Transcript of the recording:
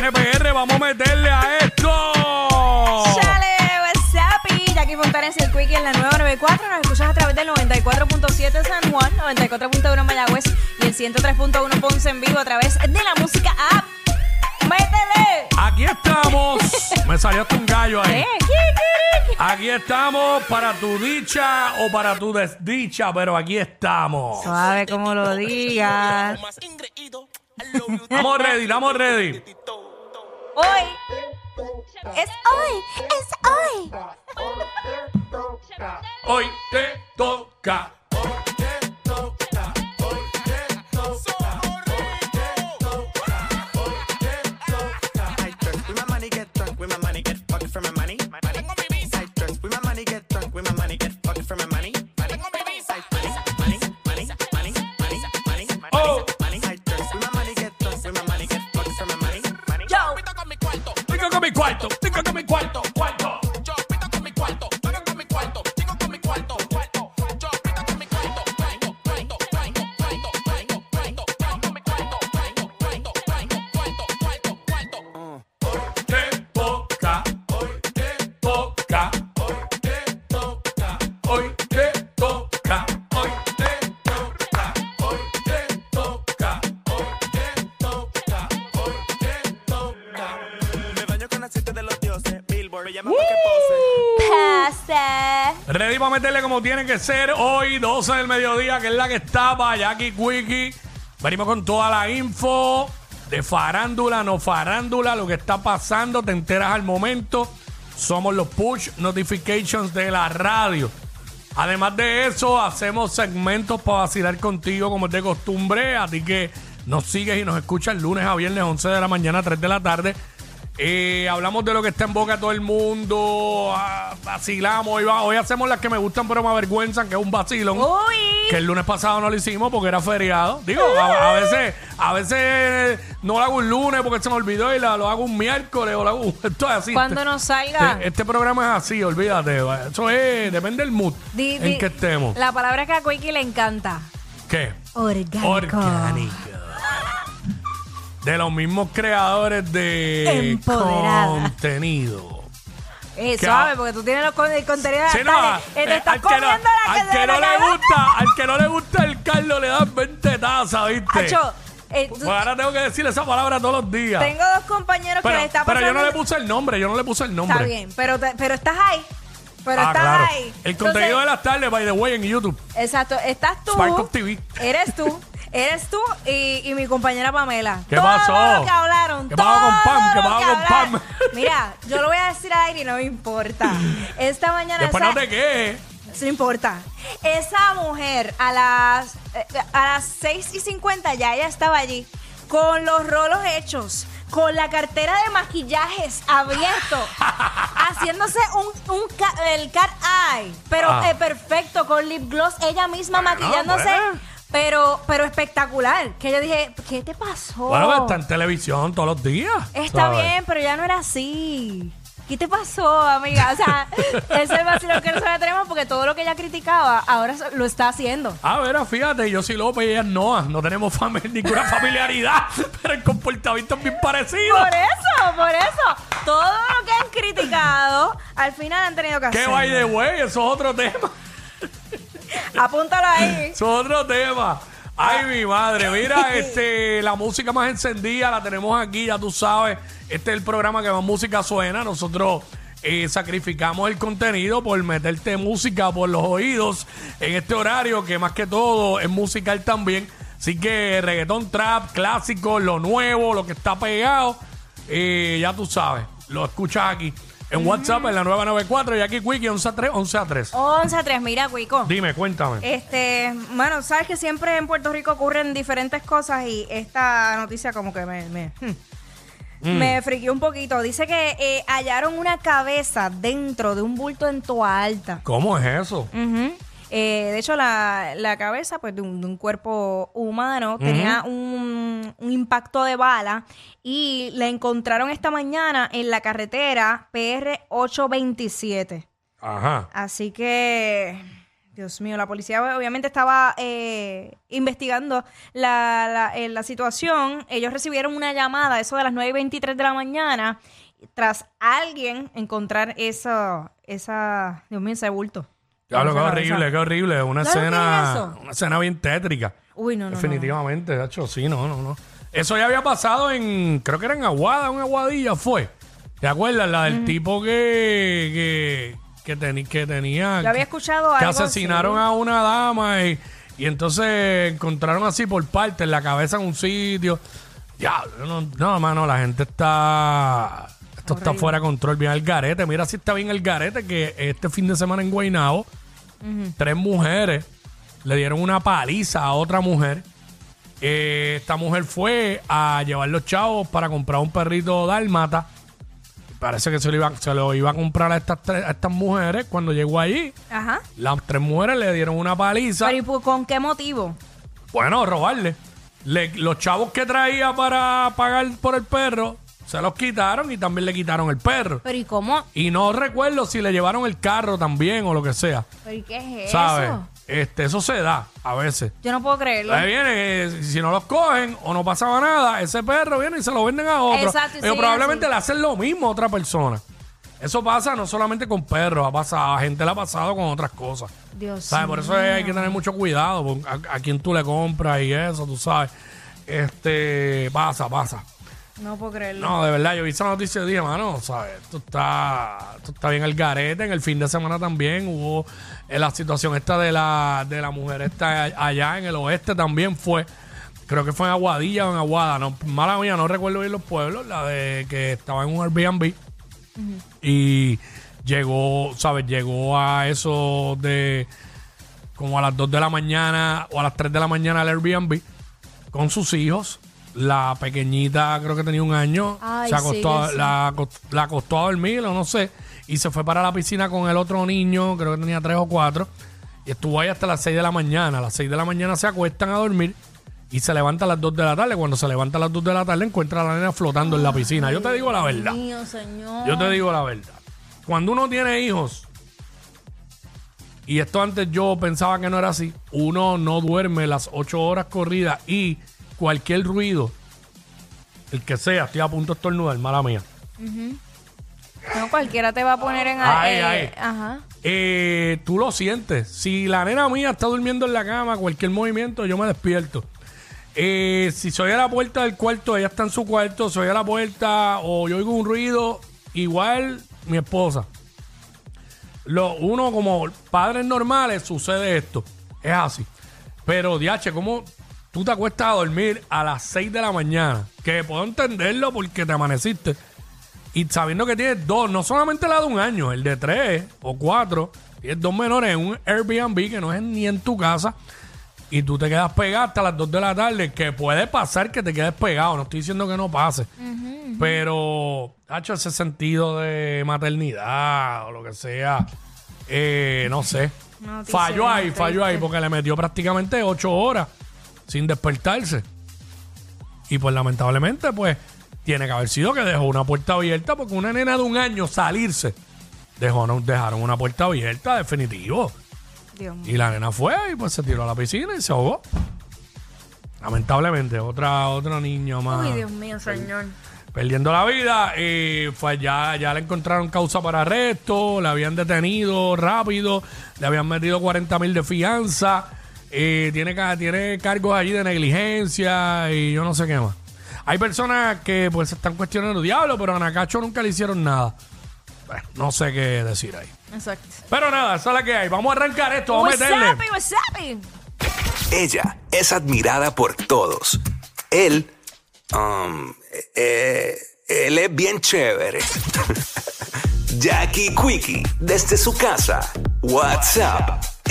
Viene PR, vamos a meterle a esto. Chale, what's up? Y Jackie Fontanes y el Quickie en la nueva 94. Nos escuchas a través del 94.7 San Juan, 94.1 Mayagüez y el 103.1 Ponce en vivo a través de la música app. ¡Métele! Aquí estamos. Me salió hasta un gallo ahí. Eh. Aquí estamos para tu dicha o para tu desdicha, pero aquí estamos. Suave como lo digas. Estamos ready, estamos ready. Hoy. Es hoy, es hoy. Hoy te toca. Me llama para que pose. Pasa. Ready para meterle como tiene que ser hoy, 12 del mediodía, que es la que está para Jackie Quickie. Venimos con toda la info de farándula, no farándula, lo que está pasando, te enteras al momento. Somos los push notifications de la radio. Además de eso, hacemos segmentos para vacilar contigo como es de costumbre. Así que nos sigues y nos escuchas lunes a viernes, 11 de la mañana, 3 de la tarde. Eh, hablamos de lo que está en boca de todo el mundo. ah, vacilamos. Hoy, va- hoy hacemos las que me gustan pero me avergüenzan, que es un vacilón. Uy. Que el lunes pasado no lo hicimos porque era feriado. Digo, a, a veces a veces no lo hago un lunes porque se me olvidó y la- lo hago un miércoles o lo hago esto es así. Cuando nos salga. Este, este programa es así, olvídate. Eso es, depende del mood Di- en que estemos. La palabra que a Quickie le encanta. ¿Qué? Orgánico. Orgánico. De los mismos creadores de Empoderada. contenido. Eh, Que suave, a- porque tú tienes los con- el contenido de Sí, no, la tarde. Eh, te eh, estás al que no, comiendo la que al que no le gana. gusta, al que no le gusta el Carlos le dan 20 tazas, ¿viste? Acho, eh, tú- Pues ahora tengo que decir esa palabra todos los días. tengo dos compañeros que pero, le está pero pasando. yo no le puse el nombre, yo no le puse el nombre. Está bien, pero, te- pero estás ahí. Pero Ah, estás claro. ahí. El contenido de las tardes, by the way, en YouTube. Exacto, estás tú. Spark of TV. Eres tú. Eres tú y, y mi compañera Pamela. ¿Qué todo pasó? lo que hablaron. ¿Qué pasó con Pam? ¿Qué pasó con. Pam? Mira, yo lo voy a decir al aire y no me importa. Esta mañana. Después esa- no te quejes. Eso no importa. Esa mujer a las, eh, a las 6 y 50 ya ella estaba allí con los rolos hechos, con la cartera de maquillajes abierto, haciéndose un, un ca- el cat eye, pero Ah. eh, perfecto, con lip gloss, ella misma Bueno, maquillándose. Pero, pero espectacular. Que yo dije, ¿qué te pasó? Bueno, está en televisión todos los días. Está ¿sabes? bien, pero ya no era así. ¿Qué te pasó, amiga? O sea, ese es que nosotros tenemos porque todo lo que ella criticaba ahora lo está haciendo. A ver, fíjate, yo soy López y ella Noah. No tenemos fami- ninguna familiaridad, pero el comportamiento es bien parecido. Por eso, por eso. Todo lo que han criticado, al final han tenido que ¿Qué hacer. by the way? Eso es otro tema. Apúntalo ahí. Es otro tema. Ay, mi madre. Mira, este, la música más encendida la tenemos aquí, ya tú sabes. Este es el programa que más música suena. Nosotros eh, sacrificamos el contenido por meterte música por los oídos en este horario, que más que todo es musical también. Así que reggaetón, trap, clásico, lo nuevo, lo que está pegado, eh, ya tú sabes. Lo escuchas aquí. En WhatsApp, en la 994 y aquí Quickie 11 a 3, 11 a 3. 11 a 3, mira, Cuico. Dime, cuéntame. Este, bueno, sabes que siempre en Puerto Rico ocurren diferentes cosas y esta noticia como que me, me, hmm, Mm. me friqueó un poquito. Dice que eh, hallaron una cabeza dentro de un bulto en Toa Alta. ¿Cómo es eso? Ujú. Eh, de hecho, la, la cabeza pues, de, un, de un cuerpo humano tenía un, un impacto de bala y la encontraron esta mañana en la carretera PR 827. Ajá. Así que, Dios mío, la policía obviamente estaba eh, investigando la, la, eh, la situación. Ellos recibieron una llamada, eso de las 9 y 23 de la mañana, tras alguien encontrar esa, esa, Dios mío, ese bulto. Claro, qué horrible, qué horrible. Una ¿Sabes lo que es escena, eso? una escena bien tétrica. Uy, no, no, no. Definitivamente, de hecho, sí, no, no, no. Eso ya había pasado en, creo que era en Aguada, una Aguadilla fue. ¿Te acuerdas? La del tipo que, que, que, teni- que tenía... Yo había escuchado que algo asesinaron así. a una dama y, y entonces encontraron así por parte en la cabeza en un sitio. Ya, no, no, mano, la gente está. Esto está fuera de control, bien el garete. Mira si está bien el garete que este fin de semana en Guaynabo, tres mujeres le dieron una paliza a otra mujer. Eh, esta mujer fue a llevar los chavos para comprar un perrito dálmata. Parece que se lo iba, se lo iba a comprar a estas, tres- a estas mujeres. Cuando llegó allí, Ajá. las tres mujeres le dieron una paliza. Pero ¿y por- con qué motivo? Bueno, robarle. Le- los chavos que traía para pagar por el perro se los quitaron y también le quitaron el perro. Pero ¿y cómo? Y no recuerdo si le llevaron el carro también o lo que sea. ¿Pero ¿y qué es ¿Sabes? eso? Este, eso se da a veces. Yo no puedo creerlo. Ahí viene, eh, si no los cogen o no pasaba nada, ese perro viene y se lo venden a otro. Exacto, Pero probablemente así. le hacen lo mismo a otra persona. Eso pasa no solamente con perros, ha pasado, a gente le ha pasado con otras cosas. Dios ¿Sabes? Por eso hay que tener mucho cuidado con a, a quién tú le compras y eso, tú sabes. Este, pasa, pasa. No puedo creerlo. No, de verdad, yo vi esa noticia y dije, mano, ¿sabes? Esto está, esto está bien el garete. En el fin de semana también hubo eh, la situación esta de la, de la mujer esta allá en el oeste también fue. Creo que fue en Aguadilla o en Aguada. No, mala mía, no recuerdo bien los pueblos. La de que estaba en un Airbnb. Y llegó, ¿sabes? Llegó a eso de como a las 2 de la mañana o a las 3 de la mañana al Airbnb con sus hijos. La pequeñita creo que tenía un año. Ay, se acostó, sí, sí. La, la acostó a dormir o no sé. Y se fue para la piscina con el otro niño, creo que tenía 3 o 4. Y estuvo ahí hasta las 6 de la mañana. A las 6 de la mañana se acuestan a dormir y se levanta a las 2 de la tarde. Cuando se levanta a las 2 de la tarde encuentra a la nena flotando en la piscina. Yo te digo la verdad. Mío, señor. Yo te digo la verdad. Cuando uno tiene hijos, y esto antes yo pensaba que no era así, uno no duerme las ocho horas corridas y cualquier ruido, el que sea, estoy a punto de estornudar, mala mía. No, cualquiera te va a poner en... Ay, eh, ay. Ajá. Eh, tú lo sientes. Si la nena mía está durmiendo en la cama, cualquier movimiento, yo me despierto. Eh, si soy a la puerta del cuarto, ella está en su cuarto, soy a la puerta o yo oigo un ruido, igual mi esposa. Lo, uno como padres normales sucede esto. Es así. Pero, Diache, ¿cómo tú te acuestas a dormir a las 6 de la mañana? Que puedo entenderlo porque te amaneciste. Y sabiendo que tienes dos, no solamente la de un año, el de tres o cuatro, tienes dos menores en un Airbnb que no es ni en tu casa. Y tú te quedas pegado hasta las 2 de la tarde, que puede pasar que te quedes pegado, no estoy diciendo que no pase. Pero, hecho ese sentido de maternidad o lo que sea, eh, no sé. No, falló ahí, falló ahí, porque le metió prácticamente ocho horas sin despertarse. Y pues lamentablemente, pues, tiene que haber sido que dejó una puerta abierta, porque una nena de un año salirse, dejó, no- dejaron una puerta abierta, definitivo. Dios. Y la nena fue y pues se tiró a la piscina y se ahogó. Lamentablemente, otra, otra niña más Uy, Dios mío, señor. perdiendo la vida. Y pues ya, ya le encontraron causa para arresto, la habían detenido rápido, le habían metido 40 mil de fianza, eh, tiene, tiene cargos allí de negligencia y yo no sé qué más. Hay personas que pues se están cuestionando, diablo, pero a Nakacho nunca le hicieron nada. Bueno, no sé qué decir ahí. Exacto. Pero nada, esa es la que hay. Vamos a arrancar esto, vamos a What's meterle. up, what's up? Ella es admirada por todos. Él, um, eh, él es bien chévere. Jackie Quickie, desde su casa. WhatsApp